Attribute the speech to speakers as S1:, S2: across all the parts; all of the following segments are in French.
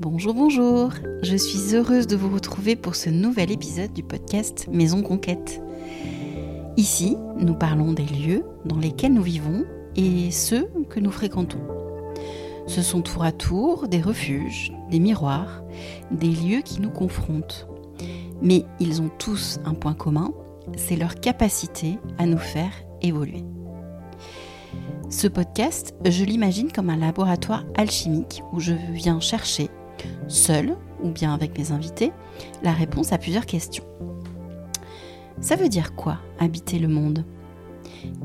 S1: Bonjour, bonjour. Je suis heureuse de vous retrouver pour ce nouvel épisode du podcast Maison Conquête. Ici, nous parlons des lieux dans lesquels nous vivons et ceux que nous fréquentons. Ce sont tour à tour des refuges, des miroirs, des lieux qui nous confrontent. Mais ils ont tous un point commun, c'est leur capacité à nous faire évoluer. Ce podcast, je l'imagine comme un laboratoire alchimique où je viens chercher, seul ou bien avec mes invités, la réponse à plusieurs questions. Ça veut dire quoi habiter le monde?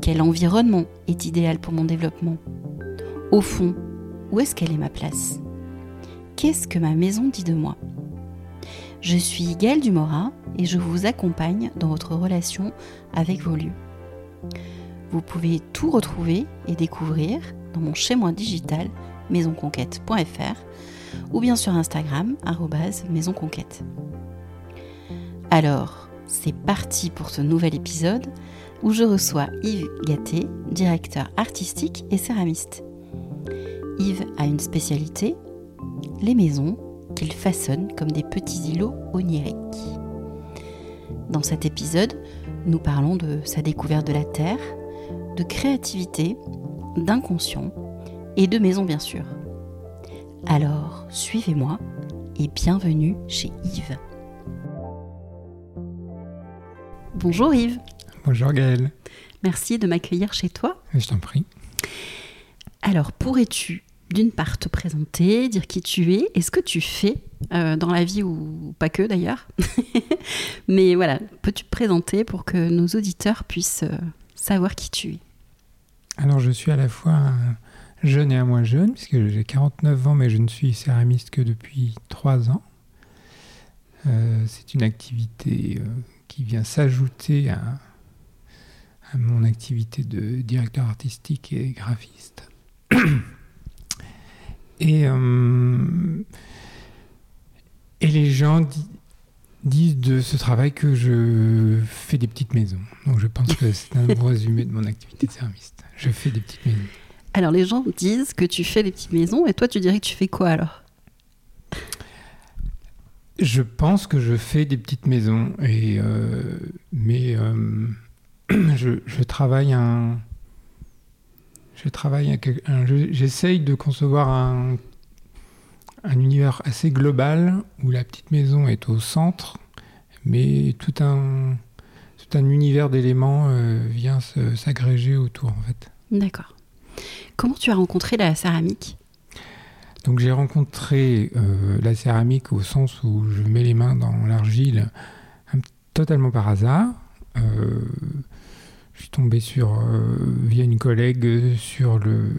S1: Quel environnement est idéal pour mon développement? Au fond, où est-ce qu'elle est ma place? Qu'est-ce que ma maison dit de moi? Je suis Gaëlle Dumora et je vous accompagne dans votre relation avec vos lieux. Vous pouvez tout retrouver et découvrir dans mon chez-moi digital maisonconquête.fr ou bien sur Instagram maisonconquête. Alors, c'est parti pour ce nouvel épisode où je reçois Yves Gatté, directeur artistique et céramiste. Yves a une spécialité, les maisons qu'il façonne comme des petits îlots oniriques. Dans cet épisode, nous parlons de sa découverte de la Terre, de créativité, d'inconscient et de maison bien sûr. Alors, suivez-moi et bienvenue chez Yves. Bonjour Yves.
S2: Bonjour Gaëlle.
S1: Merci de m'accueillir chez toi.
S2: Je t'en prie.
S1: Alors, pourrais-tu d'une part te présenter, dire qui tu es et ce que tu fais euh, dans la vie ou pas que d'ailleurs. Mais voilà, peux-tu te présenter pour que nos auditeurs puissent euh, savoir qui tu es?
S2: Alors je suis à la fois jeune et à moins jeune, puisque j'ai 49 ans, mais je ne suis céramiste que depuis 3 ans. Euh, c'est une activité qui vient s'ajouter à, mon activité de directeur artistique et graphiste. Et, euh, et les gens disent de ce travail que je fais des petites maisons. Donc je pense que c'est un bon résumé de mon activité de céramiste. Je fais des petites maisons.
S1: Alors les gens disent que tu fais des petites maisons et toi tu dirais que tu fais quoi alors?
S2: Je pense que je fais des petites maisons, et, euh, mais euh, je, je, travaille un, je travaille, j'essaye de concevoir un, un, univers assez global où la petite maison est au centre, mais tout un, tout un univers d'éléments euh, vient s'agréger autour en fait.
S1: D'accord. Comment tu as rencontré la céramique
S2: Donc j'ai rencontré euh, la céramique au sens où je mets les mains dans l'argile totalement par hasard. Euh, je suis tombé sur, euh, via une collègue sur le,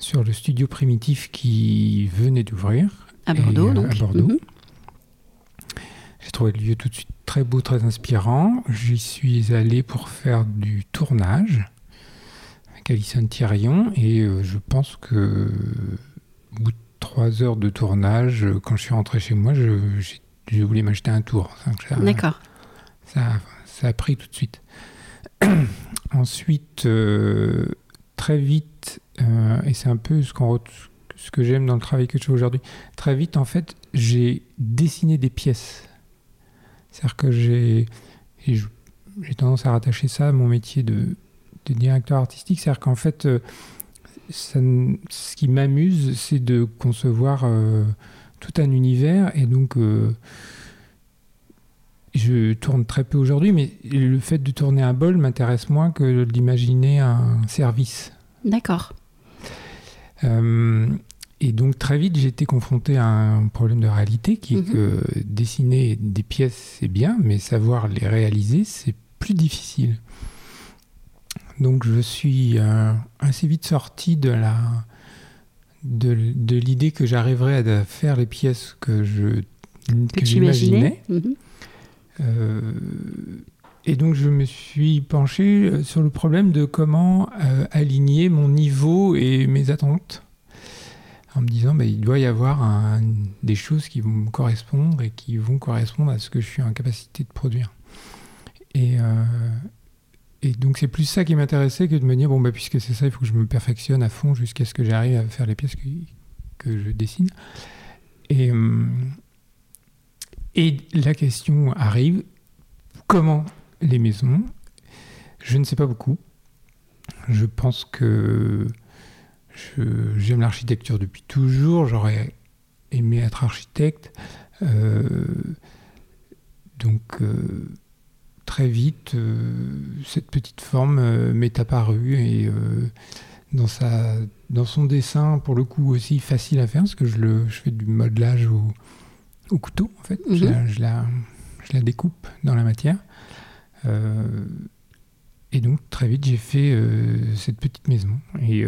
S2: sur le studio primitif qui venait d'ouvrir.
S1: À Bordeaux,
S2: et,
S1: donc.
S2: À Bordeaux.
S1: Mhm.
S2: J'ai trouvé le lieu tout de suite très beau, très inspirant. J'y suis allé pour faire du tournage avec Alison Thirion et euh, je pense que au bout de trois heures de tournage, quand je suis rentré chez moi, je, je voulais m'acheter un tour.
S1: D'accord.
S2: Ça, ça a pris tout de suite. Ensuite, euh, très vite, euh, et c'est un peu ce, qu'on ce que j'aime dans le travail que je fais aujourd'hui, très vite, en fait, j'ai dessiné des pièces. C'est-à-dire que j'ai, j'ai tendance à rattacher ça à mon métier de, de directeur artistique. C'est-à-dire qu'en fait, euh, ça, ce qui m'amuse, c'est de concevoir euh, tout un univers et donc euh, je tourne très peu aujourd'hui, mais le fait de tourner un bol m'intéresse moins que d'imaginer un service.
S1: D'accord.
S2: Euh, et donc très vite, j'ai été confronté à un problème de réalité qui est
S1: Mhm.
S2: que dessiner des pièces, c'est bien, mais savoir les réaliser, c'est plus difficile. Donc je suis euh, assez vite sorti de la de, de l'idée que j'arriverais à faire les pièces que je
S1: Que,
S2: j'imaginais.
S1: Mhm.
S2: Euh, et donc je me suis penché euh, sur le problème de comment euh, aligner mon niveau et mes attentes. En me disant, bah, il doit y avoir un- des choses qui vont me correspondre et qui vont correspondre à ce que je suis en capacité de produire. Et, euh, et donc c'est plus ça qui m'intéressait que de me dire, bon, bah, puisque c'est ça, il faut que je me perfectionne à fond jusqu'à ce que j'arrive à faire les pièces que, que je dessine. Et, hum, et la question arrive, comment les maisons Je ne sais pas beaucoup. Je pense que j'aime l'architecture depuis toujours. J'aurais aimé être architecte. Euh, donc euh, très vite, euh, cette petite forme m'est apparue et dans, sa, dans son dessin, pour le coup aussi facile à faire, parce que je, le, je fais du modelage au, au couteau en fait. je, mhm. la, je, la, découpe dans la matière. et donc très vite j'ai fait cette petite maison. Et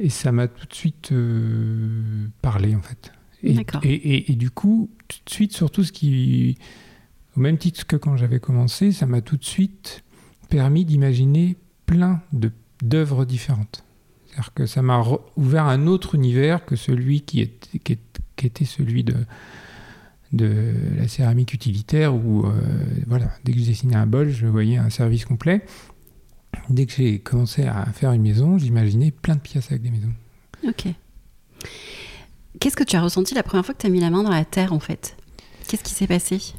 S2: et ça m'a tout de suite euh, parlé, en fait. Et, et, et, du coup, tout de suite, surtout ce qui. Au même titre que quand j'avais commencé, ça m'a tout de suite permis d'imaginer plein d'œuvres différentes. C'est-à-dire que ça m'a ouvert un autre univers que celui qui, était celui de, de la céramique utilitaire où, euh, voilà, dès que je dessinais un bol, je voyais un service complet. Dès que j'ai commencé à faire une maison, j'imaginais plein de pièces avec des maisons.
S1: Ok. Qu'est-ce que tu as ressenti la première fois que tu as mis la main dans la terre, en fait? Qu'est-ce qui s'est passé?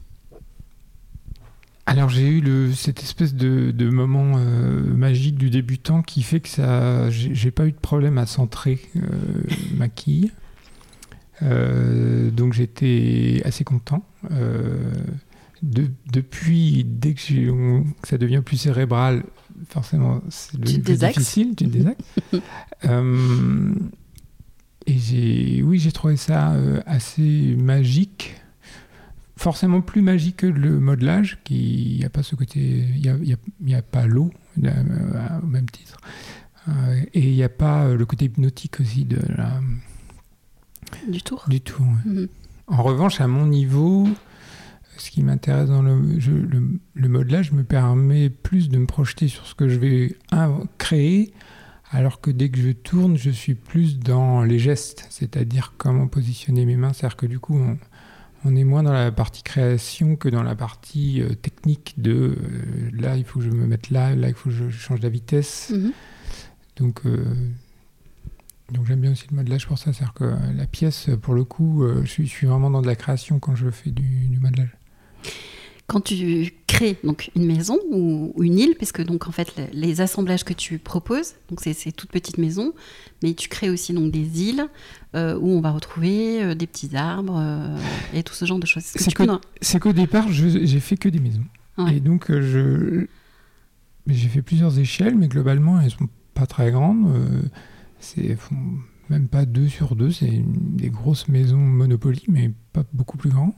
S2: Alors j'ai eu le, cette espèce de, moment euh, magique du débutant qui fait que ça, j'ai pas eu de problème à centrer euh, ma quille. Euh, donc j'étais assez content. depuis, dès que, que, ça devient plus cérébral, forcément, c'est le plus difficile, tu euh, et j'ai, oui, j'ai trouvé ça assez magique. Forcément plus magique que le modelage, qui n'y a pas ce côté, il n'y a, y a, pas l'eau euh, au même titre. Euh, et il n'y a pas le côté hypnotique aussi de la,
S1: du tour.
S2: Du tour. Mhm. En revanche, à mon niveau, ce qui m'intéresse dans le, le, modelage me permet plus de me projeter sur ce que je vais créer, alors que dès que je tourne, je suis plus dans les gestes, c'est-à-dire comment positionner mes mains. C'est-à-dire que du coup, on, est moins dans la partie création que dans la partie euh, technique de euh, là, il faut que je me mette là, là, il faut que je change la vitesse. Mhm. Donc, euh, donc j'aime bien aussi le modelage pour ça. C'est-à-dire que la pièce, pour le coup, je suis, je, suis, vraiment dans de la création quand je fais du, du modelage.
S1: Quand tu crées donc une maison ou, une île, parce que donc en fait les assemblages que tu proposes, donc c'est ces toutes petites maisons, mais tu crées aussi donc des îles euh, où on va retrouver euh, des petits arbres euh, et tout ce genre de choses.
S2: C'est qu'au départ j'ai fait que des maisons et donc je j'ai fait plusieurs échelles, mais globalement elles sont pas très grandes. c'est même pas deux sur deux, c'est des grosses maisons Monopoly, mais pas beaucoup plus grandes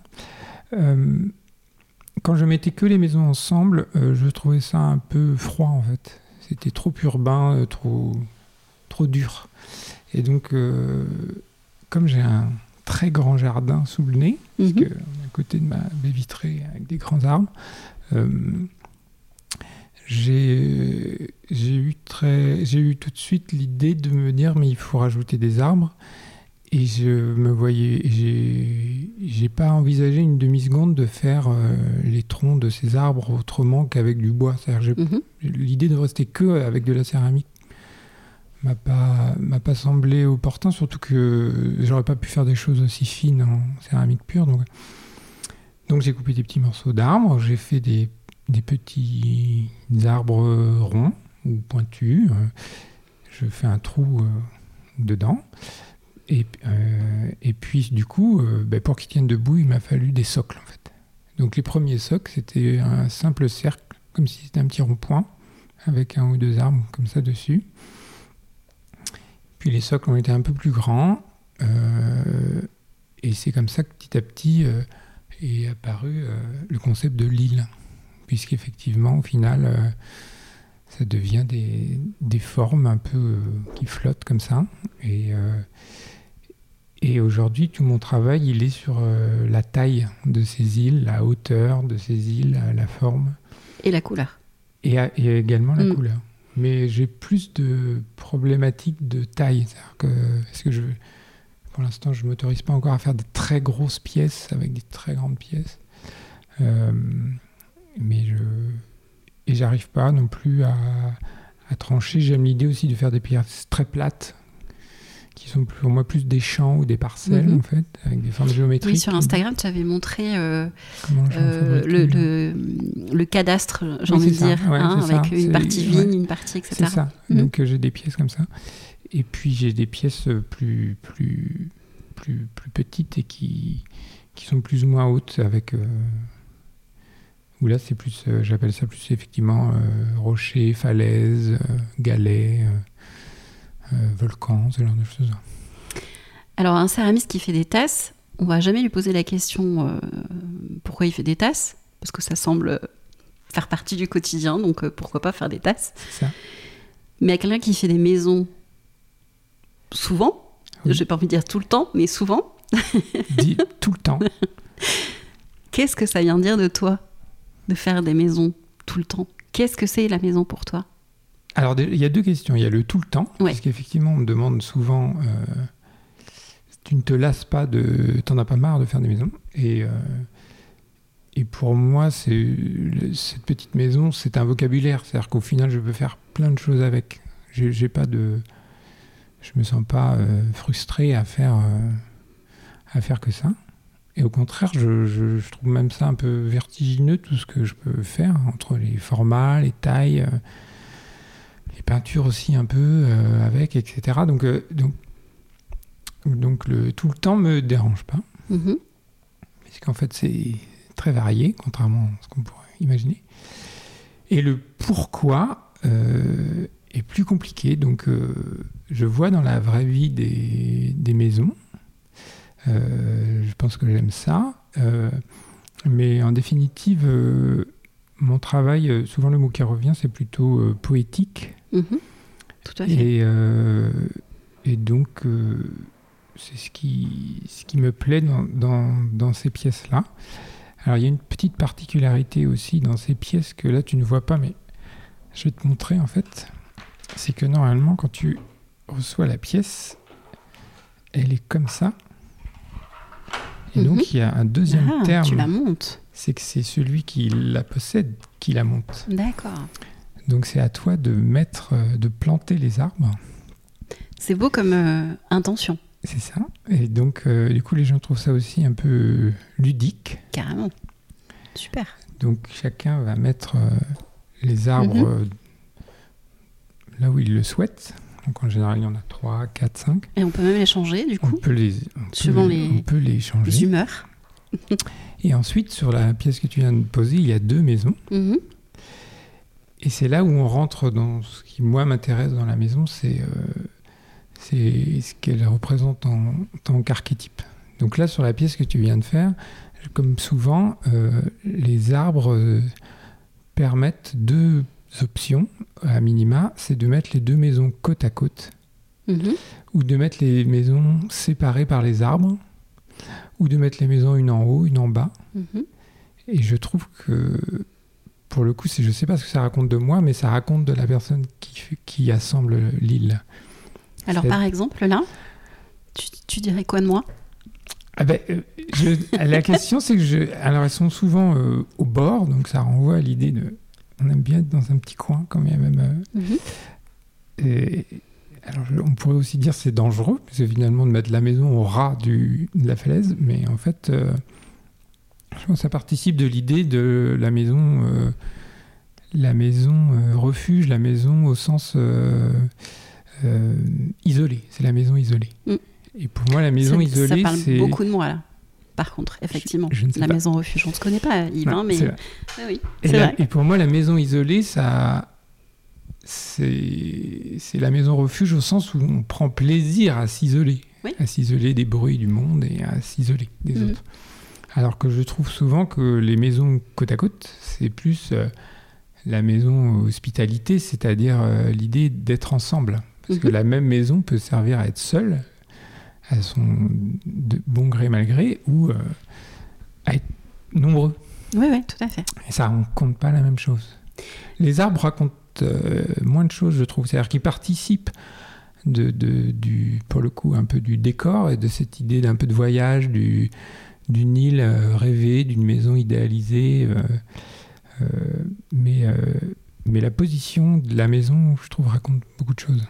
S2: quand je mettais que les maisons ensemble, euh, je trouvais ça un peu froid en fait. C'était trop urbain, euh, trop, trop dur. Et donc, euh, comme j'ai un très grand jardin sous le nez, parce mhm. que à côté de ma baie vitrée avec des grands arbres, j'ai eu, très, eu tout de suite l'idée de me dire mais il faut rajouter des arbres. Et je me voyais, j'ai pas envisagé une demi-seconde de faire euh, les troncs de ces arbres autrement qu'avec du bois. Mhm. L'idée de rester que avec de la céramique m'a pas m'a pas semblé opportun, surtout que j'aurais pas pu faire des choses aussi fines en céramique pure. Donc, donc j'ai coupé des petits morceaux d'arbres, j'ai fait des, des petits arbres ronds ou pointus. Je fais un trou euh, dedans. Et, euh, et puis, du coup, euh, ben, pour qu'ils tiennent debout, il m'a fallu des socles, en fait. Donc, les premiers socles, c'était un simple cercle, comme si c'était un petit rond-point, avec un ou deux arbres comme ça dessus. Puis, les socles ont été un peu plus grands. Euh, et c'est comme ça que petit à petit est apparu le concept de l'île. Puisqu'effectivement, au final, ça devient des, formes un peu qui flottent comme ça. Et aujourd'hui, tout mon travail, il est sur euh, la taille de ces îles, la hauteur de ces îles, la forme.
S1: Et la couleur.
S2: Et, et également la mm. couleur. Mais j'ai plus de problématiques de taille. C'est-à-dire que, est-ce que je, pour l'instant, je ne m'autorise pas encore à faire des très grosses pièces avec des très grandes pièces. Euh, mais je. Et j'arrive pas non plus à, à trancher. J'aime l'idée aussi de faire des pièces très plates qui sont pour moi plus des champs ou des parcelles,
S1: Mhm.
S2: en fait, avec des formes géométriques.
S1: Oui, sur Instagram, tu avais montré euh, euh, le,
S2: une
S1: le, le cadastre, j'ai envie de dire,
S2: Ouais,
S1: hein,
S2: ça.
S1: avec une partie
S2: ouais.
S1: vigne, une partie, etc.
S2: C'est ça.
S1: Mhm.
S2: Donc euh, j'ai des pièces comme ça. Et puis j'ai des pièces plus, plus, plus, plus petites et qui, qui sont plus ou moins hautes avec. où là c'est plus, j'appelle ça plus effectivement rocher, falaise, euh, euh, euh, volcan, ce genre de choses.
S1: Alors, un céramiste qui fait des tasses, on va jamais lui poser la question euh, pourquoi il fait des tasses, parce que ça semble faire partie du quotidien, donc euh, pourquoi pas faire des tasses.
S2: Ça.
S1: Mais à quelqu'un qui fait des maisons souvent,
S2: Oui.
S1: j'ai pas envie de dire tout le temps, mais souvent,
S2: Dit tout le temps.
S1: qu'est-ce que ça vient dire de toi de faire des maisons tout le temps? Qu'est-ce que c'est la maison pour toi?
S2: Alors, il y a deux questions. Il y a le tout le temps,
S1: Ouais.
S2: parce qu'effectivement, on me demande souvent euh, tu ne te lasses pas de. T'en as pas marre de faire des maisons Et, euh, et pour moi, c'est cette petite maison, c'est un vocabulaire. C'est-à-dire qu'au final, je peux faire plein de choses avec. J'ai j'ai pas de. Je me sens pas euh, frustré à faire, à faire que ça. Et au contraire, je, je- je trouve même ça un peu vertigineux, tout ce que je peux faire entre les formats, les tailles. Les peintures aussi un peu euh, avec, etc. Donc, euh, donc, donc le, tout le temps me dérange pas,
S1: Mhm.
S2: parce qu'en fait c'est très varié, contrairement à ce qu'on pourrait imaginer. Et le pourquoi euh, est plus compliqué. Donc euh, je vois dans la vraie vie des, des maisons, Euh, je pense que j'aime ça, mais en définitive, mon travail, euh, souvent le mot qui revient, c'est plutôt euh, poétique.
S1: Mhm. Tout à fait.
S2: Et, euh, et donc, euh, c'est ce qui, ce qui me plaît dans, dans, dans ces pièces-là. Alors, il y a une petite particularité aussi dans ces pièces que là, tu ne vois pas, mais je vais te montrer en fait. C'est que normalement, quand tu reçois la pièce, elle est comme ça. Et
S1: Mhm.
S2: donc, il y a un deuxième
S1: Ah,
S2: terme,
S1: tu la montes.
S2: C'est que c'est celui qui la possède qui la monte.
S1: D'accord.
S2: Donc, c'est à toi de mettre, euh, de planter les arbres.
S1: C'est beau comme euh, intention,
S2: C'est ça. Et donc, euh, du coup, les gens trouvent ça aussi un peu ludique.
S1: carrément. Super.
S2: Donc, chacun va mettre euh, les arbres
S1: Mhm.
S2: là où il le souhaite. Donc, en général, il y en a 3, 4, 5.
S1: Et on peut même les changer, du
S2: On
S1: coup,
S2: peut les, on peut-
S1: les-
S2: on peut les
S1: les
S2: changer.
S1: humeurs.
S2: Et ensuite, sur la pièce que tu viens de poser, il y a deux maisons.
S1: Mhm.
S2: Et c'est là où on rentre dans ce qui, moi, m'intéresse dans la maison, c'est euh, ce qu'elle représente en, en tant qu'archétype. Donc là, sur la pièce que tu viens de faire, comme souvent, euh, les arbres euh, permettent deux options, à minima, c'est de mettre les deux maisons côte à côte,
S1: Mhm.
S2: ou de mettre les maisons séparées par les arbres, ou de mettre les maisons une en haut, une en bas.
S1: Mhm.
S2: Et je trouve que, pour le coup, je ne sais pas ce que ça raconte de moi, mais ça raconte de la personne qui, qui assemble l'île.
S1: Alors, par exemple, là, tu, tu dirais quoi de moi?
S2: Ah ben, euh, je- la question, c'est que je. Alors, elles sont souvent euh, au bord, donc ça renvoie à l'idée de. On aime bien être dans un petit coin, quand même. euh,
S1: Mhm.
S2: et- alors, on pourrait aussi dire c'est dangereux, parce que finalement, de mettre la maison au ras du, de la falaise, mais en fait, euh, je pense que ça participe de l'idée de la maison, euh, la maison euh, refuge, la maison au sens isolé. C'est la maison isolée.
S1: Mm.
S2: Et pour moi, la maison
S1: ça,
S2: isolée,
S1: ça parle
S2: c'est.
S1: beaucoup de moi, là. Par contre, effectivement,
S2: je
S1: la
S2: pas.
S1: maison refuge, on ne se connaît pas,
S2: Non,
S1: hein, mais
S2: c'est vrai.
S1: Ah oui,
S2: Et,
S1: c'est
S2: la-
S1: vrai.
S2: et pour moi, la maison isolée, ça, c'est la maison refuge au sens où on prend plaisir à s'isoler,
S1: Oui.
S2: à s'isoler des bruits du monde et à s'isoler des
S1: Mhm.
S2: autres. Alors que je trouve souvent que les maisons côte à côte, c'est plus euh, la maison hospitalité, c'est-à-dire euh, l'idée d'être ensemble. Parce que
S1: Mhm.
S2: la même maison peut servir à être seule, à son de bon gré mal gré, ou euh, à être nombreux.
S1: Oui, oui, tout à fait.
S2: Et ça raconte pas la même chose. Les arbres racontent euh, moins de choses, je trouve. C'est-à-dire qu'ils participent de, de- du, pour le coup, un peu du décor et de cette idée d'un peu de voyage, du, d'une île euh, rêvée, d'une maison idéalisée. euh, mais, mais la position de la maison, je trouve, raconte beaucoup de choses.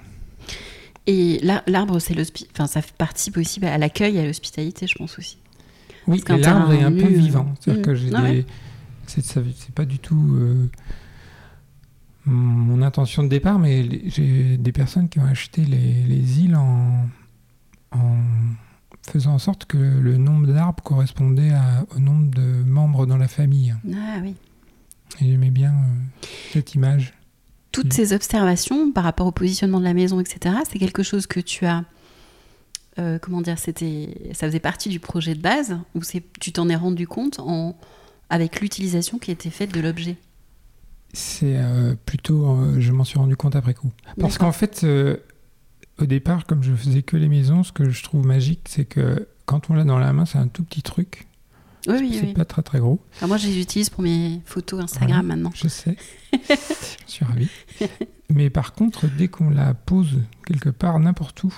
S1: Et la- l'arbre, c'est enfin, ça participe aussi à l'accueil et à l'hospitalité, je pense aussi.
S2: Oui, l'arbre est un peu vivant. C'est-à-dire
S1: mm.
S2: que j'ai
S1: Ah
S2: des.
S1: ouais.
S2: C'est pas du tout euh, mon intention de départ, mais j'ai des personnes qui ont acheté les, les îles en, en faisant en sorte que le nombre d'arbres correspondait à- au nombre de membres dans la famille.
S1: Ah oui.
S2: Et j'aimais bien euh, cette image.
S1: Toutes ces observations par rapport au positionnement de la maison, etc., c'est quelque chose que tu as. euh, comment dire c'était, Ça faisait partie du projet de base ou tu t'en es rendu compte en, avec l'utilisation qui était faite de l'objet?
S2: C'est euh, plutôt, euh, je m'en suis rendu compte après coup. Parce qu'en fait, euh, au départ, comme je faisais que les maisons, ce que je trouve magique, c'est que quand on l'a dans la main, c'est un tout petit truc.
S1: Oui, oui,
S2: c'est
S1: oui.
S2: pas très très gros.
S1: Moi, je les utilise pour mes photos Instagram
S2: Voilà.
S1: maintenant.
S2: Je sais. je suis ravi. Mais par contre, dès qu'on la pose quelque part, n'importe où,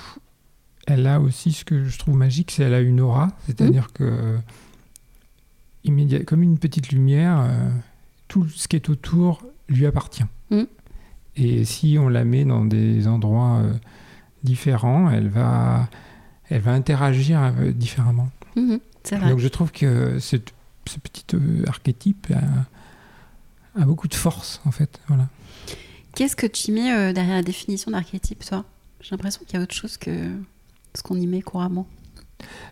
S2: elle a aussi ce que je trouve magique, c'est elle a une aura. C'est-à-dire
S1: Mmh.
S2: que, immédiat, comme une petite lumière, tout ce qui est autour lui appartient.
S1: Mm.
S2: Et si on la met dans des endroits euh, différents, elle va, elle va interagir euh, différemment.
S1: C'est vrai.
S2: Donc je trouve que ce petit euh, archétype a, a beaucoup de force en fait. Voilà.
S1: Qu'est-ce que tu mets derrière la définition d'archétype, toi? J'ai l'impression qu'il y a autre chose que ce qu'on y met couramment.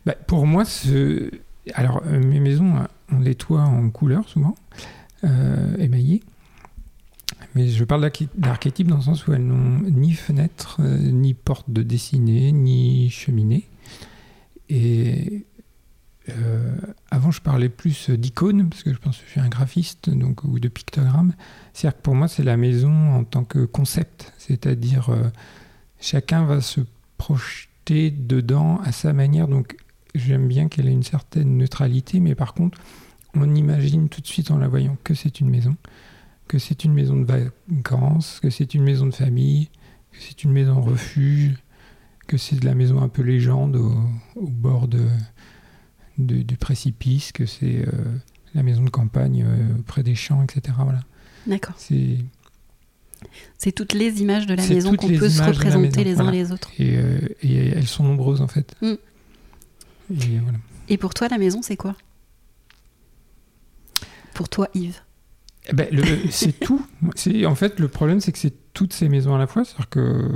S2: Bah, pour moi, ce... alors mes maisons ont des toits en couleur souvent euh, émaillés. Mais je parle d'arché- d'archétype dans le sens où elles n'ont ni fenêtre, euh, ni porte de dessinée, ni cheminée. Et euh, avant, je parlais plus d'icônes, parce que je pense que je suis un graphiste, donc, ou de pictogrammes. C'est-à-dire que pour moi, c'est la maison en tant que concept. C'est-à-dire, chacun va se projeter dedans à sa manière. Donc, j'aime bien qu'elle ait une certaine neutralité, mais par contre, on imagine tout de suite en la voyant que c'est une maison, que c'est une maison de vacances, que c'est une maison de famille, que c'est une maison refuge, que c'est de la maison un peu légende au, au bord de, de- du précipice, que c'est euh, la maison de campagne euh, près des champs, etc. Voilà.
S1: D'accord.
S2: C'est
S1: C'est toutes les images de la
S2: C'est
S1: maison qu'on peut se représenter les uns
S2: voilà.
S1: les autres.
S2: et, euh, et elles sont nombreuses en fait.
S1: Mm.
S2: Et voilà.
S1: Et pour toi, la maison, c'est quoi? Pour toi, Yves
S2: Eh ben, c'est tout. En fait le problème, c'est que c'est toutes ces maisons à la fois. C'est-à-dire que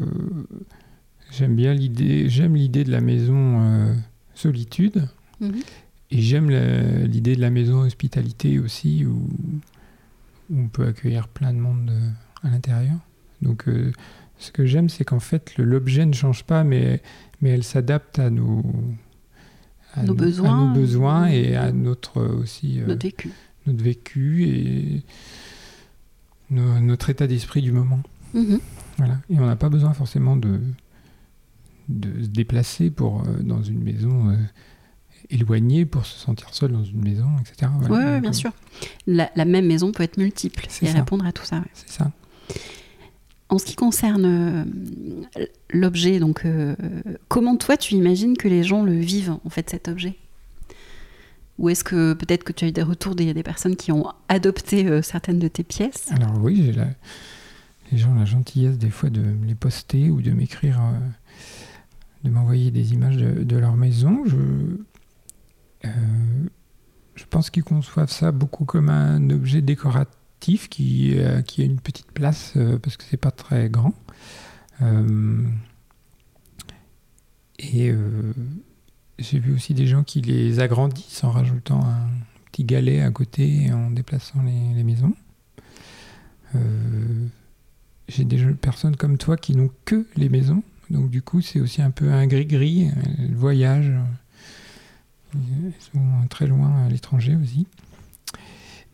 S2: j'aime bien l'idée, j'aime l'idée de la maison euh, solitude
S1: Mhm.
S2: et j'aime l'idée de la maison hospitalité aussi où, où on peut accueillir plein de monde euh, à l'intérieur. Donc euh, ce que j'aime, c'est qu'en fait l'objet ne change pas, mais mais elle s'adapte à nos à
S1: Nos
S2: à
S1: besoins.
S2: nos besoins et à notre aussi
S1: Notre vécu.
S2: Notre vécu et no- notre état d'esprit du moment.
S1: Mhm.
S2: Voilà. Et on n'a pas besoin forcément de, de se déplacer pour, euh, dans une maison euh, éloignée pour se sentir seul dans une maison, etc.
S1: Oui, bien
S2: euh,
S1: sûr. La, la même maison peut être multiple et
S2: ça.
S1: répondre à tout ça. ouais.
S2: C'est ça.
S1: En ce qui concerne euh, l'objet, donc comment toi tu imagines que les gens le vivent en fait cet objet? Ou est-ce que peut-être que tu as eu des retours des, des personnes qui ont adopté euh, certaines de tes pièces?
S2: Alors oui, j'ai la... les gens ont la gentillesse des fois de me les poster ou de m'écrire, euh, de m'envoyer des images de, leur maison. Je, euh, je pense qu'ils conçoivent ça beaucoup comme un objet décoratif qui, qui a une petite place parce que c'est pas très grand. Et j'ai vu aussi des gens qui les agrandissent en rajoutant un petit galet à côté et en déplaçant les, maisons. Euh, j'ai des personnes comme toi qui n'ont que les maisons, donc du coup c'est aussi un peu un gris-gris, euh, le voyage. Ils sont très loin à l'étranger aussi.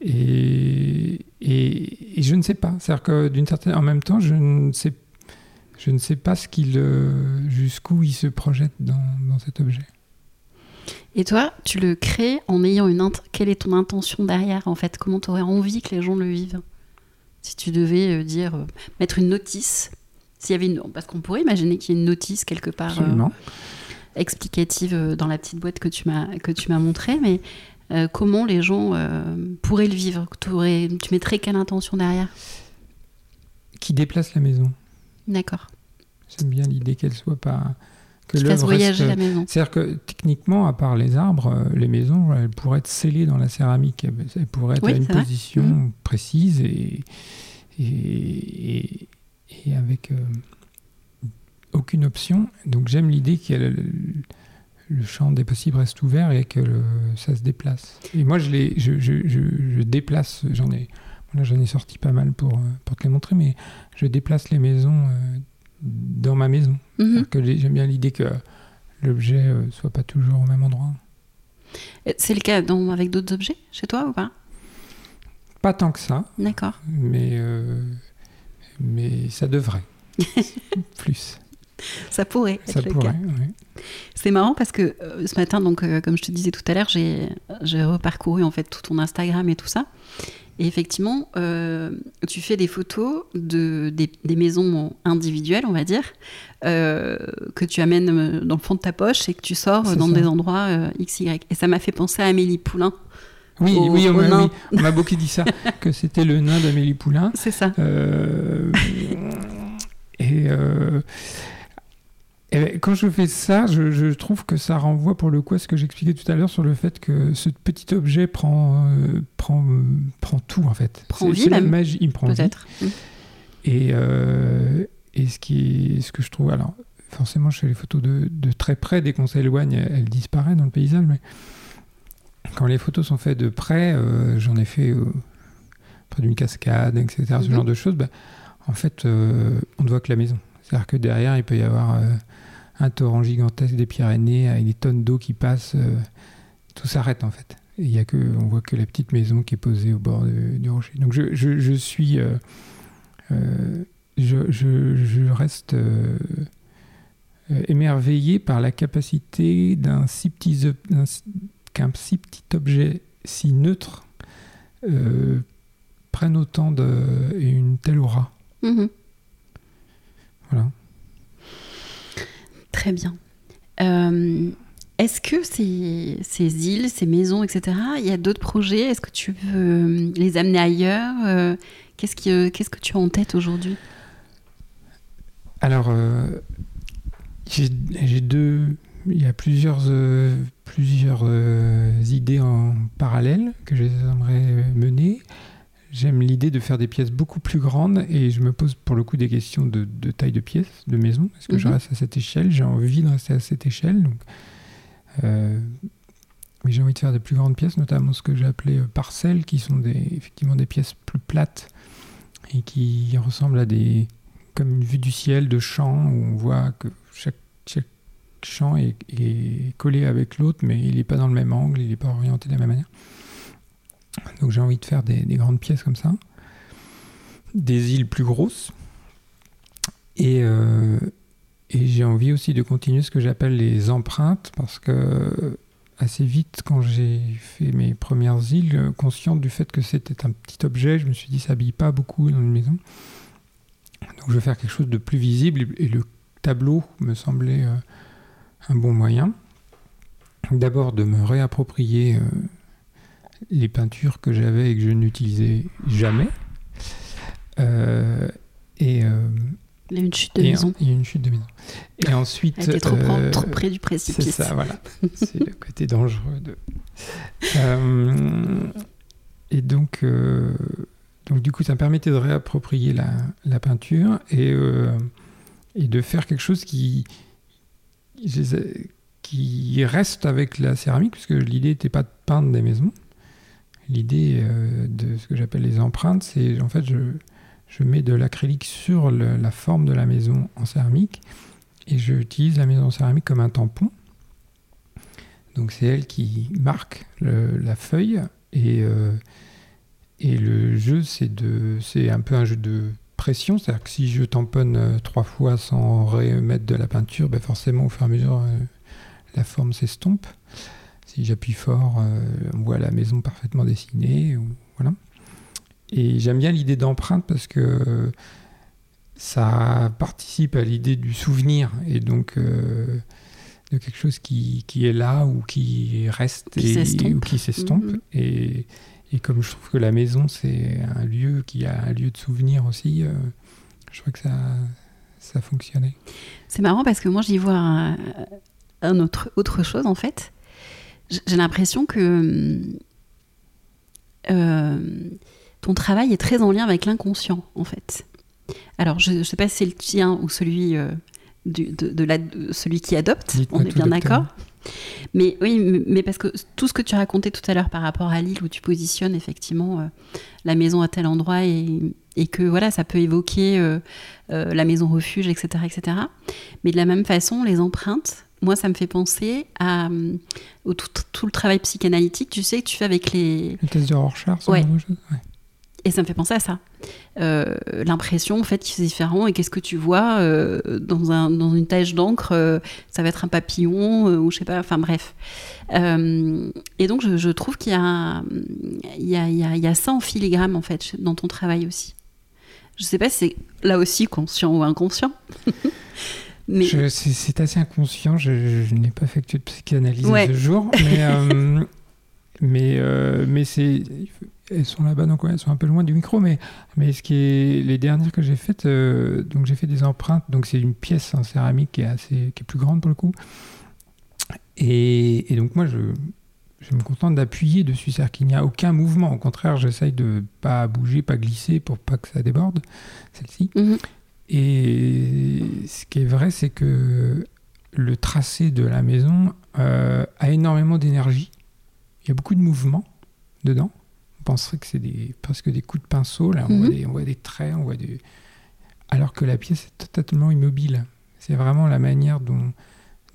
S2: Et, je ne sais pas. C'est-à-dire que d'une certaine, en même temps, je ne sais, je ne sais pas ce qu'il, euh, jusqu'où il se projette dans cet objet.
S1: Et toi, tu le crées en ayant une... Quelle est ton intention derrière en fait? Comment tu aurais envie que les gens le vivent? Si tu devais euh, dire, euh, mettre une notice, s'il y avait une... Parce qu'on pourrait imaginer qu'il y ait une notice quelque part euh, explicative dans la petite boîte que tu m'as que tu m'as montré, mais comment les gens pourraient le vivre? T'aurais- Tu mettrais quelle intention derrière?
S2: Qui déplace la maison.
S1: D'accord.
S2: J'aime bien l'idée qu'elle soit pas
S1: que fasse voyager la maison.
S2: C'est-à-dire que techniquement, à part les arbres, euh, les maisons, elles pourraient être scellées dans la céramique. Elles pourraient être à une position mmh. précise et, et, et, avec euh, aucune option. Donc j'aime l'idée que le, le, champ des possibles reste ouvert et que ça se déplace. Et moi, je, les, je, je, je, déplace, j'en ai, j'en ai sorti pas mal pour, euh, pour te les montrer, mais je déplace les maisons dans ma maison. Que J'aime bien l'idée que l'objet euh, soit pas toujours au même endroit.
S1: C'est le cas dans, avec d'autres objets chez toi ou pas?
S2: Pas tant que ça.
S1: D'accord.
S2: Mais, euh, mais ça devrait. Plus.
S1: Ça pourrait.
S2: Ça pourrait, oui.
S1: C'est marrant parce que euh, ce matin, donc, comme je te disais tout à l'heure, j'ai reparcouru en fait tout ton Instagram et tout ça. Et effectivement, euh, tu fais des photos de, des, maisons individuelles, on va dire, euh, que tu amènes euh, dans le fond de ta poche et que tu sors dans des endroits XY. Et ça m'a fait penser à Amélie Poulain.
S2: Oui, oui, on m'a beaucoup dit ça, que c'était le nain d'Amélie Poulain.
S1: C'est ça.
S2: et quand je fais ça, je, trouve que ça renvoie pour le coup à ce que j'expliquais tout à l'heure sur le fait que ce petit objet prend, euh, prend, euh, prend tout en fait.
S1: Prend vie la
S2: magie, il me prend
S1: Peut-être.
S2: Mmh. Et, euh, et ce, qui ce que je trouve. Alors, forcément, je fais les photos de, de très près. Dès qu'on s'éloigne, elles, disparaissent dans le paysage. Mais quand les photos sont faites de près, j'en ai fait près d'une cascade, etc. Ce mmh. genre de choses. Ben, en fait, on ne voit que la maison. C'est-à-dire que derrière, il peut y avoir un torrent gigantesque des Pyrénées avec des tonnes d'eau qui passent. Euh, tout s'arrête en fait. Il y a que, on voit que la petite maison qui est posée au bord du rocher. Donc je, je, je suis, euh, euh, je, je, reste émerveillé par la capacité d'un si petit, qu'un si petit objet si neutre prenne autant de et une telle aura. Mm-hmm. Voilà.
S1: Très bien. Euh, est-ce que ces, îles, ces maisons, etc., il y a d'autres projets? Est-ce que tu veux les amener ailleurs? Euh, qu'est-ce, euh, qu'est-ce que tu as en tête aujourd'hui?
S2: Alors, j'ai, deux. Il y a plusieurs, plusieurs idées en parallèle que j'aimerais mener. J'aime l'idée de faire des pièces beaucoup plus grandes et je me pose pour le coup des questions de, taille de pièces, de maison. Est-ce que je mhm. reste à cette échelle? J'ai envie de rester à cette échelle. Donc, euh, mais j'ai envie de faire des plus grandes pièces, notamment ce que j'ai appelé euh, parcelles, qui sont des, effectivement des pièces plus plates et qui ressemblent à des comme une vue du ciel de champ où on voit que chaque, chaque champ est, est, collé avec l'autre, mais il n'est pas dans le même angle, il n'est pas orienté de la même manière. Donc j'ai envie de faire des, grandes pièces comme ça, des îles plus grosses. Et, euh, et j'ai envie aussi de continuer ce que j'appelle les empreintes, parce que assez vite, quand j'ai fait mes premières îles, consciente du fait que c'était un petit objet, je me suis dit ça habille pas beaucoup dans une maison. Donc je vais faire quelque chose de plus visible, et le tableau me semblait euh, un bon moyen. D'abord de me réapproprier euh, les peintures que j'avais et que je n'utilisais jamais. Euh, et
S1: euh, il y a une chute de maison.
S2: Il y a une chute de maison. Et ensuite.
S1: Elle était trop, euh, trop, près du précipice.
S2: C'est ça, voilà. c'est le côté dangereux de. et donc, donc, du coup, ça me permettait de réapproprier la, la peinture et, et de faire quelque chose qui qui reste avec la céramique, puisque l'idée n'était pas de peindre des maisons, L'idée euh, de ce que j'appelle les empreintes, c'est en fait je, je mets de l'acrylique sur la forme de la maison en céramique et j'utilise la maison en céramique comme un tampon. Donc c'est elle qui marque la feuille et, euh, et le jeu c'est de c'est un peu un jeu de pression, c'est-à-dire que si je tamponne euh, trois fois sans remettre de la peinture, ben forcément au fur et à mesure la forme s'estompe si j'appuie fort, euh, on voit la maison parfaitement dessinée. voilà. Et j'aime bien l'idée d'empreinte parce que ça participe à l'idée du souvenir et donc euh, de quelque chose qui, qui, est là ou qui reste
S1: et,
S2: ou qui s'estompe. Mm-hmm. Et, et, comme je trouve que la maison, c'est un lieu qui a un lieu de souvenir aussi, euh, je trouve que ça, ça fonctionnait.
S1: C'est marrant parce que moi, j'y vois un, un autre, autre chose, en fait. J'ai l'impression que euh, ton travail est très en lien avec l'inconscient, en fait. Alors, je ne sais pas si c'est le tien ou celui, euh, du, de, de la- de celui qui adopte,
S2: Dites-moi
S1: on est bien d'accord mais oui, mais- parce que tout ce que tu racontais tout à l'heure par rapport à l'île où tu positionnes effectivement euh, la maison à tel endroit et, et que voilà, ça peut évoquer la maison refuge, etc., etc. Mais de la même façon, les empreintes, moi, ça me fait penser à euh, au tout, tout le travail psychanalytique, tu sais, que tu fais avec les,
S2: Le test de Rorschach,
S1: Ouais.
S2: Ouais.
S1: et ça me fait penser à ça. Euh, L'impression, en fait, qui c'est différent. Et qu'est-ce que tu vois euh, dans, un, dans une tache d'encre euh, Ça va être un papillon ou je sais pas. Enfin bref. Et donc, je, je trouve qu'il y, a- y, y, y ça en filigrane, en fait, dans ton travail aussi. Je sais pas si c'est là aussi conscient ou inconscient. Mais
S2: C'est assez inconscient, je, je n'ai pas effectué de psychanalyse
S1: Ouais.
S2: à ce jour, mais, euh, mais, euh, mais c'est, elles sont là-bas, donc ouais, elles sont un peu loin du micro, mais, mais ce qui est, les dernières que j'ai faites, euh, donc j'ai fait des empreintes, donc c'est une pièce en céramique qui est, assez, qui est plus grande pour le coup, et, et donc moi je, je me contente d'appuyer dessus, c'est-à-dire qu'il n'y a aucun mouvement, au contraire j'essaye de pas bouger, pas glisser pour pas que ça déborde, celle-ci.
S1: Mhm.
S2: Et ce qui est vrai, c'est que le tracé de la maison euh, a énormément d'énergie. Il y a beaucoup de mouvement dedans. On penserait que c'est des, presque des coups de pinceau. Là, on,
S1: Mhm.
S2: voit des, on voit des traits, on voit des... alors que la pièce est totalement immobile. C'est vraiment la manière dont,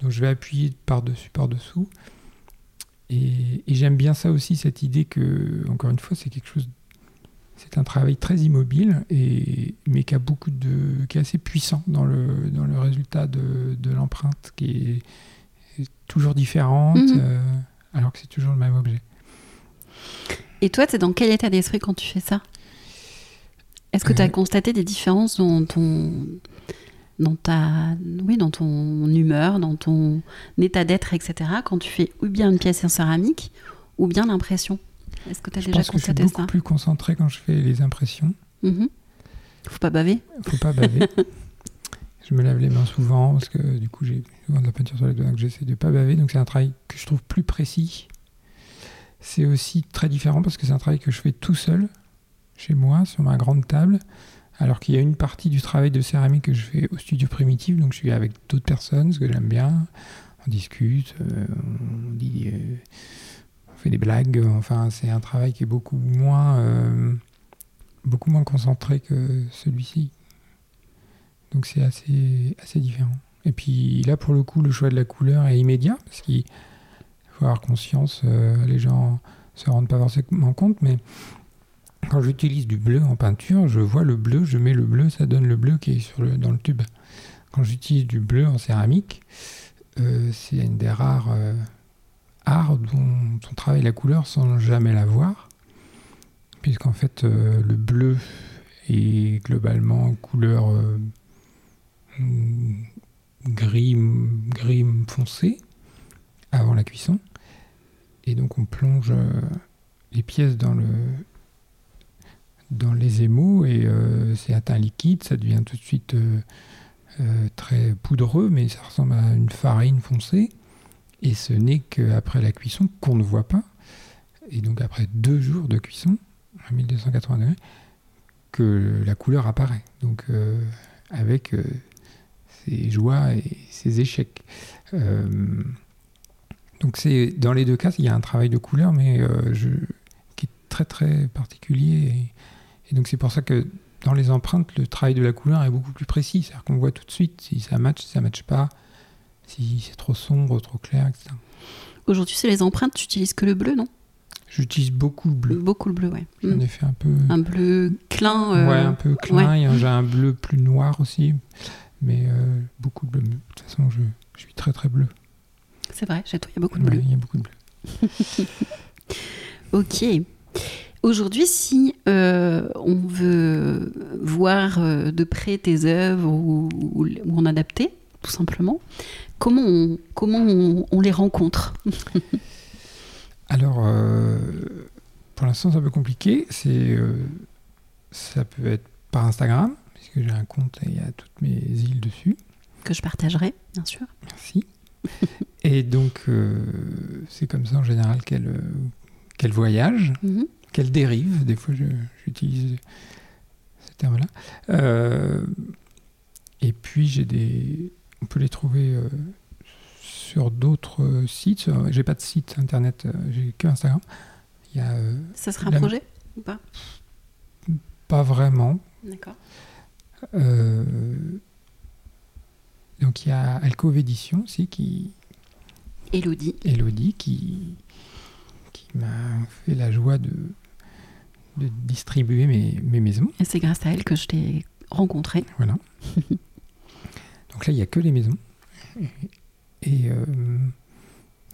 S2: dont je vais appuyer par-dessus, par-dessous. Et, et j'aime bien ça aussi, cette idée que, encore une fois, c'est quelque chose c'est un travail très immobile, et, mais qui, a beaucoup de, qui est assez puissant dans le, dans le résultat de, de l'empreinte, qui est, est toujours différente,
S1: Mhm.
S2: euh, alors que c'est toujours le même objet.
S1: Et toi, tu es dans quel état d'esprit quand tu fais ça? Est-ce que tu as
S2: Euh.
S1: constaté des différences dans ton, dans ta, oui, dans ton humeur, dans ton état d'être, etc. quand tu fais ou bien une pièce en céramique ou bien l'impression? Est-ce que tu as
S2: Je
S1: déjà
S2: pense que je suis beaucoup
S1: ça
S2: plus concentré quand je fais les impressions.
S1: Mhm. Faut pas baver.
S2: faut pas baver. je me lave les mains souvent parce que du coup j'ai souvent de la peinture sur les doigts donc j'essaie de pas baver. Donc c'est un travail que je trouve plus précis. C'est aussi très différent parce que c'est un travail que je fais tout seul chez moi sur ma grande table. Alors qu'il y a une partie du travail de céramique que je fais au studio primitif, donc je suis avec d'autres personnes, ce que j'aime bien. On discute, euh, on dit, euh, fait des blagues. Enfin, c'est un travail qui est beaucoup moins euh, beaucoup moins concentré que celui-ci. Donc c'est assez, assez différent. Et puis là, pour le coup, le choix de la couleur est immédiat, parce qu'il faut avoir conscience, euh, les gens se rendent pas forcément compte, mais quand j'utilise du bleu en peinture, je vois le bleu, je mets le bleu, ça donne le bleu qui est sur le, dans le tube. Quand j'utilise du bleu en céramique, euh, c'est une des rares arts dont on travaille la couleur sans jamais la voir puisqu'en fait euh, le bleu est globalement couleur euh, mm, gris, gris foncé avant la cuisson. Et donc on plonge euh, les pièces dans, le, dans les émaux et euh, c'est un liquide, ça devient tout de suite très poudreux, mais ça ressemble à une farine foncée. Et ce n'est qu'après la cuisson qu'on ne voit pas. Et donc après deux jours de cuisson, à 1280 degrés, que la couleur apparaît. Donc euh, avec euh, ses joies et ses échecs. Euh, donc c'est dans les deux cas, il y a un travail de couleur, mais qui est très très particulier. Et, donc c'est pour ça que dans les empreintes, le travail de la couleur est beaucoup plus précis. C'est-à-dire qu'on voit tout de suite si ça match, si ça match pas, si c'est trop sombre, trop clair, etc.
S1: Aujourd'hui, c'est les empreintes, tu utilises que le bleu, non?
S2: J'utilise beaucoup le bleu.
S1: Beaucoup le bleu, ouais.
S2: J'en ai fait un peu.
S1: Un bleu clin. euh,
S2: Ouais, un peu clin. et J'ai un bleu plus noir aussi. Mais euh, beaucoup de bleu. De toute façon, je, je suis très très bleu.
S1: C'est vrai, chez toi, il y a beaucoup de
S2: Ouais,
S1: bleu.
S2: Il y a beaucoup de bleu.
S1: Ok. Aujourd'hui, si euh, on veut voir euh, de près tes œuvres ou, ou- ou en adapter, tout simplement, comment on, comment on, on les rencontre?
S2: Alors, euh, pour l'instant, c'est un peu compliqué. C'est, euh, ça peut être par Instagram. puisque j'ai un compte et il y a toutes mes îles dessus.
S1: Que je partagerai, bien sûr.
S2: Merci. et donc, euh, c'est comme ça en général qu'elle qu'elle voyage,
S1: Mhm.
S2: qu'elle dérive. Des fois, j'utilise ce terme-là. Et puis, j'ai des. On peut les trouver euh, sur d'autres euh, sites. Sur- J'ai pas de site internet, euh, j'ai que Instagram. Il y a euh,
S1: Ça sera un
S2: La-
S1: projet ou pas?
S2: Pas vraiment.
S1: D'accord.
S2: Euh, donc il y a Alcove Édition aussi qui
S1: Elodie.
S2: Elodie qui qui m'a fait la joie de de distribuer mes, mes maisons.
S1: Et c'est grâce à elle que je t'ai rencontré.
S2: Voilà. donc là il y a que les maisons et euh,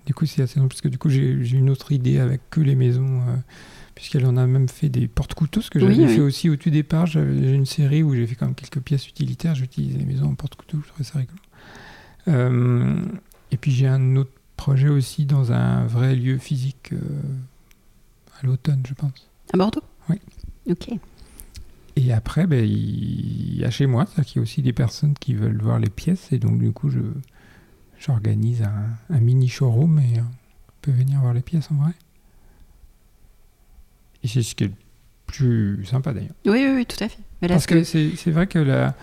S2: du coup c'est assez drôle parce que du coup j'ai une autre idée avec que les maisons euh, puisqu'elle en a même fait des porte-couteaux ce que j'avais
S1: oui.
S2: fait aussi au tout départ j'ai une série où j'ai fait quand même quelques pièces utilitaires j'utilisais les maisons en porte-couteaux je trouvais ça rigolo Euh, et puis j'ai un autre projet aussi dans un vrai lieu physique à l'automne je pense
S1: À Bordeaux?
S2: Oui.
S1: Ok.
S2: Et après, ben, il y a chez moi, c'est-à-dire qu'il y a aussi des personnes qui veulent voir les pièces, et donc du coup, je j'organise un, un mini showroom et euh, on peut venir voir les pièces en vrai. Et c'est ce qui est le plus sympa d'ailleurs.
S1: Oui, oui, oui, tout à fait. Mais là,
S2: Parce
S1: ce
S2: que c'est vrai que la,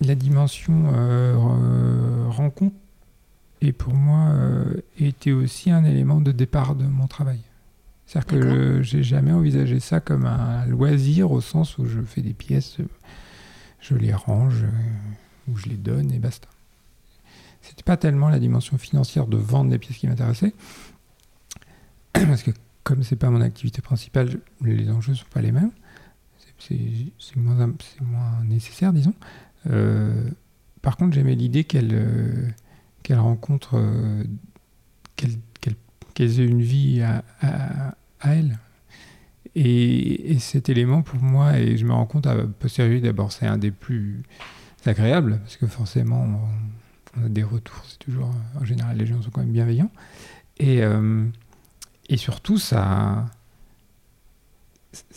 S2: la dimension euh, re- rencontre est pour moi euh, était aussi un élément de départ de mon travail. C'est-à-dire que j'ai jamais envisagé ça comme un loisir au sens où je fais des pièces, je les range ou je les donne et basta. C'était pas tellement la dimension financière de vendre des pièces qui m'intéressait, parce que comme c'est pas mon activité principale, les enjeux sont pas les mêmes. C'est- moins, nécessaire, disons. Euh, par contre, j'aimais l'idée qu'elle euh, qu'elle rencontre, euh, qu'elle aient une vie à, à- à elle. Et, et cet élément, pour moi, et je me rends compte à posteriori, d'abord, c'est un des plus agréables, parce que forcément, on, on a des retours, c'est toujours, en général, les gens sont quand même bienveillants. Et, euh, et surtout, ça.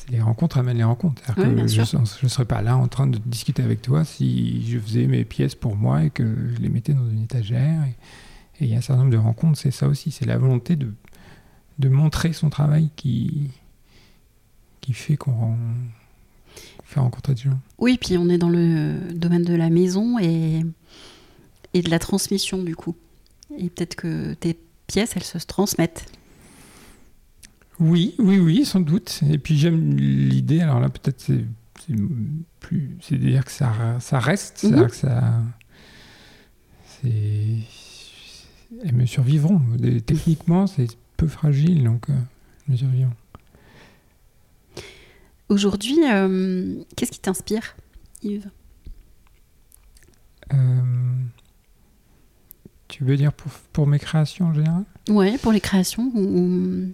S2: Les rencontres amènent les rencontres.
S1: Oui,
S2: que je ne serais pas là en train de discuter avec toi si je faisais mes pièces pour moi et que je les mettais dans une étagère. Et et il y a un certain nombre de rencontres, c'est ça aussi. C'est la volonté de, de montrer son travail qui, qui fait qu'on rend- fait rencontrer des gens.
S1: Oui, puis on est dans le domaine de la maison et, et de la transmission du coup. Et peut-être que tes pièces, elles se transmettent.
S2: Oui, oui, oui, sans doute. Et puis j'aime l'idée, alors là peut-être c'est c'est plus. C'est-à-dire que ça, ça reste, c'est-à-dire que ça. C'est. Elles me survivront. Techniquement, c'est peu fragile, donc euh, me survivront.
S1: Aujourd'hui, euh, qu'est-ce qui t'inspire, Yves?
S2: Euh, tu veux dire pour, pour mes créations en général?
S1: Ouais, pour les créations ou, ou-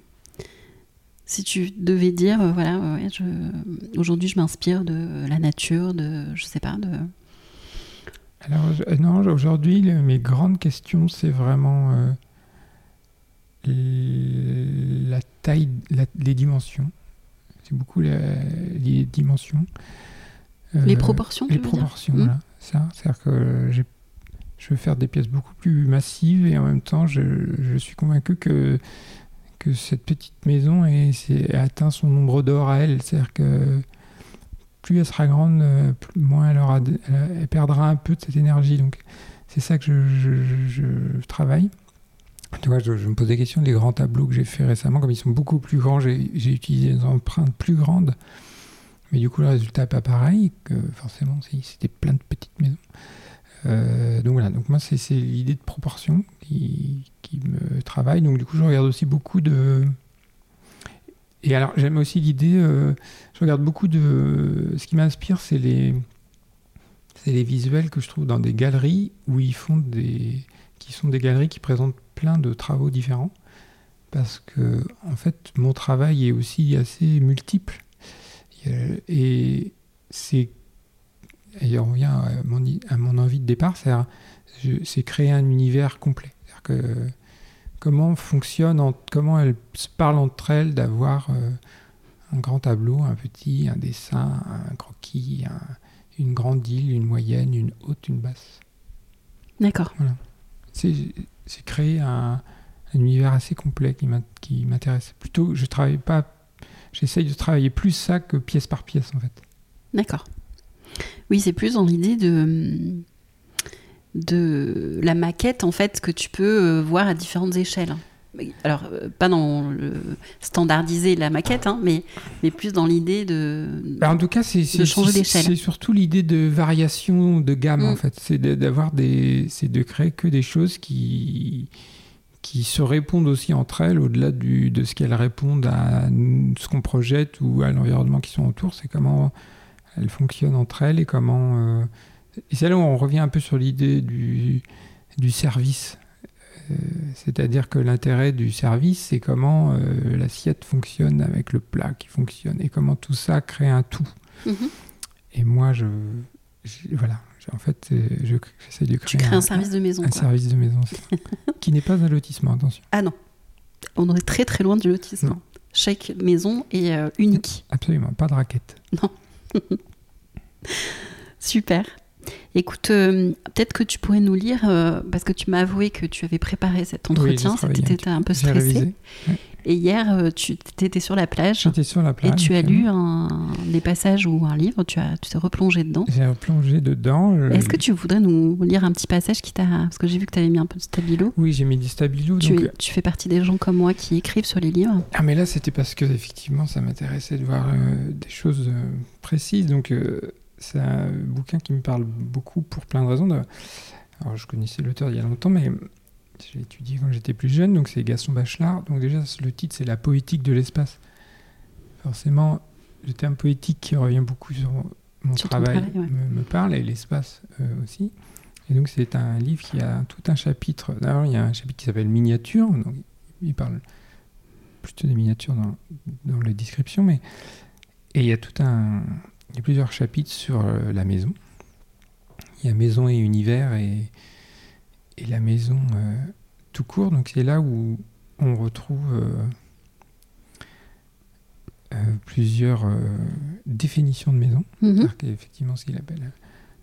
S1: si tu devais dire, euh, voilà, ouais, je- aujourd'hui je m'inspire de la nature, de, je sais pas, de.
S2: Alors, non, aujourd'hui, mes grandes questions, c'est vraiment la taille, la- les dimensions. C'est beaucoup la- les dimensions. Euh,
S1: les proportions,
S2: Les proportions,
S1: Mm.
S2: voilà. Ça, c'est-à-dire que je veux faire des pièces beaucoup plus massives et en même temps, je, je suis convaincu que, que cette petite maison est, c'est- atteint son nombre d'or à elle. C'est-à-dire que plus elle sera grande, euh, plus- moins elle, aura elle, elle perdra un peu de cette énergie. Donc, c'est ça que je, je- je- je travaille. Tu vois, je, me pose des questions. Les grands tableaux que j'ai fait récemment, comme ils sont beaucoup plus grands, j'ai utilisé des empreintes plus grandes. Mais du coup, le résultat n'est pas pareil forcément c'était plein de petites maisons. Euh, donc voilà, donc moi, c'est l'idée de proportion qui, qui me travaille. Donc du coup, je regarde aussi beaucoup de. Et alors, j'aime aussi l'idée. euh, je regarde beaucoup de. Ce qui m'inspire, c'est les. C'est les visuels que je trouve dans des galeries où ils font des. qui sont des galeries qui présentent plein de travaux différents. Parce que, en fait, mon travail est aussi assez multiple. Et c'est. Et on revient à mon, à mon envie de départ, c'est créer un univers complet. Que comment fonctionne, en- comment elles se parlent entre elles d'avoir euh, un grand tableau, un petit, un dessin, un croquis, un- une grande île, une moyenne, une haute, une basse.
S1: D'accord.
S2: C'est créer un, un univers assez complet qui m'intéresse. Plutôt, je travaille pas. J'essaye de travailler plus ça que pièce par pièce en fait.
S1: D'accord. Oui, c'est plus dans l'idée de de la maquette en fait que tu peux euh, voir à différentes échelles. Alors euh, pas dans le standardiser la maquette, hein, mais mais plus dans l'idée de
S2: Bah, en tout cas, c'est c'est-
S1: changer
S2: c'est-
S1: d'échelle.
S2: C'est surtout l'idée de variation de gamme
S1: Mm.
S2: en fait. C'est de- d'avoir des, c'est de créer que des choses qui qui se répondent aussi entre elles, au-delà du- de ce qu'elles répondent à ce qu'on projette ou à l'environnement qui sont autour. C'est comment elles fonctionnent entre elles et comment. euh, Et c'est là où on revient un peu sur l'idée du du service. Euh, C'est-à-dire que l'intérêt du service, c'est comment euh, l'assiette fonctionne avec le plat qui fonctionne et comment tout ça crée un tout.
S1: Mhm.
S2: Et moi, je, je- voilà, Je- en fait, euh, je- j'essaie de
S1: tu
S2: créer
S1: crées un, service de maison.
S2: un
S1: quoi.
S2: service de maison, qui n'est pas un lotissement, attention.
S1: Ah non, on est très très loin du lotissement.
S2: Non.
S1: Chaque maison est euh, unique.
S2: Absolument, pas de raquette.
S1: Super. Écoute, euh, peut-être que tu pourrais nous lire, euh, parce que tu m'as avoué que tu avais préparé cet entretien, c'était
S2: un
S1: t'étais un peu stressé. Et hier, euh, tu étais sur la plage
S2: J'étais sur la plage.
S1: et tu as lu un, des passages ou un livre, tu as- tu t'es replongé dedans.
S2: J'ai replongé dedans.
S1: Est-ce que tu voudrais nous lire un petit passage qui t'a... Parce que j'ai vu que tu avais mis un peu de stabilo.
S2: Oui, j'ai mis du stabilo.
S1: Tu,
S2: donc,
S1: tu fais partie des gens comme moi qui écrivent sur les livres.
S2: Ah mais là c'était parce que effectivement ça m'intéressait de voir euh, des choses précises donc c'est un bouquin qui me parle beaucoup pour plein de raisons. de- Alors je connaissais l'auteur il y a longtemps mais j'ai étudié quand j'étais plus jeune donc c'est Gaston Bachelard donc déjà le titre c'est la poétique de l'espace. Forcément le terme poétique qui revient beaucoup sur mon
S1: Sur
S2: travail,
S1: travail, ouais.
S2: me, me parle et l'espace euh, aussi. Et donc c'est un livre qui a tout un chapitre. D'abord il y a un chapitre qui s'appelle miniature donc il parle plutôt des miniatures dans, dans les descriptions, mais et il y a tout un, il y a plusieurs chapitres sur euh, la maison. Il y a maison et univers et, et la maison euh, tout court. Donc c'est là où on retrouve euh, euh, plusieurs définitions de maison.
S1: Mhm.
S2: C'est-à-dire qu'effectivement, ce qu'il appelle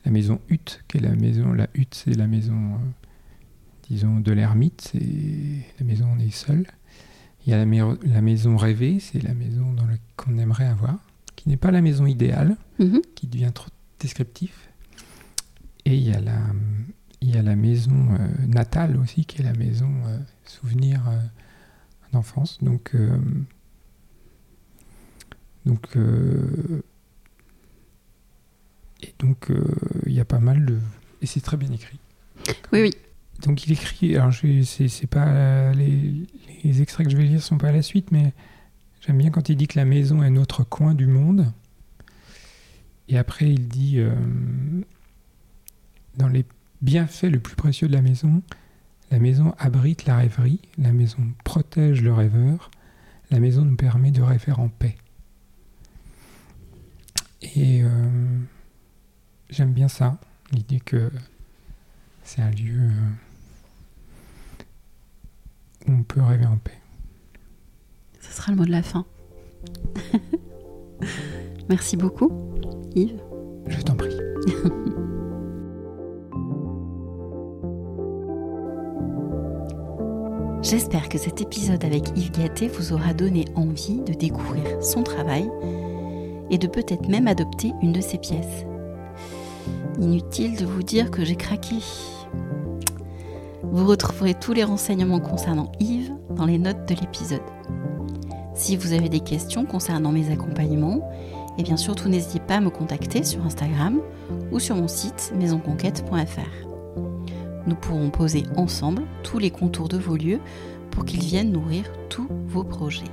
S2: la maison hutte, qui est la maison, la hutte, c'est la maison, disons, de l'ermite, c'est la maison où on est seul. Il y a la, mai- la maison rêvée, c'est la maison dans qu'on aimerait avoir, qui n'est pas la maison idéale,
S1: Mhm.
S2: qui devient trop descriptif. Et il y a la, il y a la maison euh, natale aussi, qui est la maison euh, souvenir euh, d'enfance. Donc, donc, et donc, il y a pas mal de, et c'est très bien écrit.
S1: Oui, oui.
S2: Donc il écrit, alors c'est, pas les, les extraits que je vais lire sont pas à la suite, mais j'aime bien quand il dit que la maison est notre coin du monde. Et après il dit euh, dans les bienfaits le plus précieux de la maison, la maison abrite la rêverie, la maison protège le rêveur, la maison nous permet de rêver en paix. Et euh, j'aime bien ça, l'idée que c'est un lieu euh, où on peut rêver en paix.
S1: Ce sera le mot de la fin. Merci beaucoup, Yves.
S2: Je t'en prie.
S1: J'espère que cet épisode avec Yves Gatté vous aura donné envie de découvrir son travail et de peut-être même adopter une de ses pièces. Inutile de vous dire que j'ai craqué. Vous retrouverez tous les renseignements concernant Yves dans les notes de l'épisode. Si vous avez des questions concernant mes accompagnements, et bien surtout n'hésitez pas à me contacter sur Instagram ou sur mon site maisonconquête.fr. Nous pourrons poser ensemble tous les contours de vos lieux pour qu'ils viennent nourrir tous vos projets.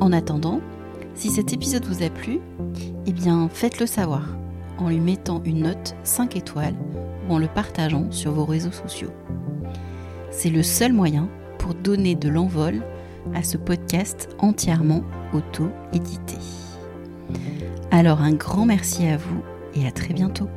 S1: En attendant, si cet épisode vous a plu, eh bien faites-le savoir en lui mettant une note 5 étoiles ou en le partageant sur vos réseaux sociaux. C'est le seul moyen pour donner de l'envol à ce podcast entièrement auto-édité. Alors un grand merci à vous et à très bientôt.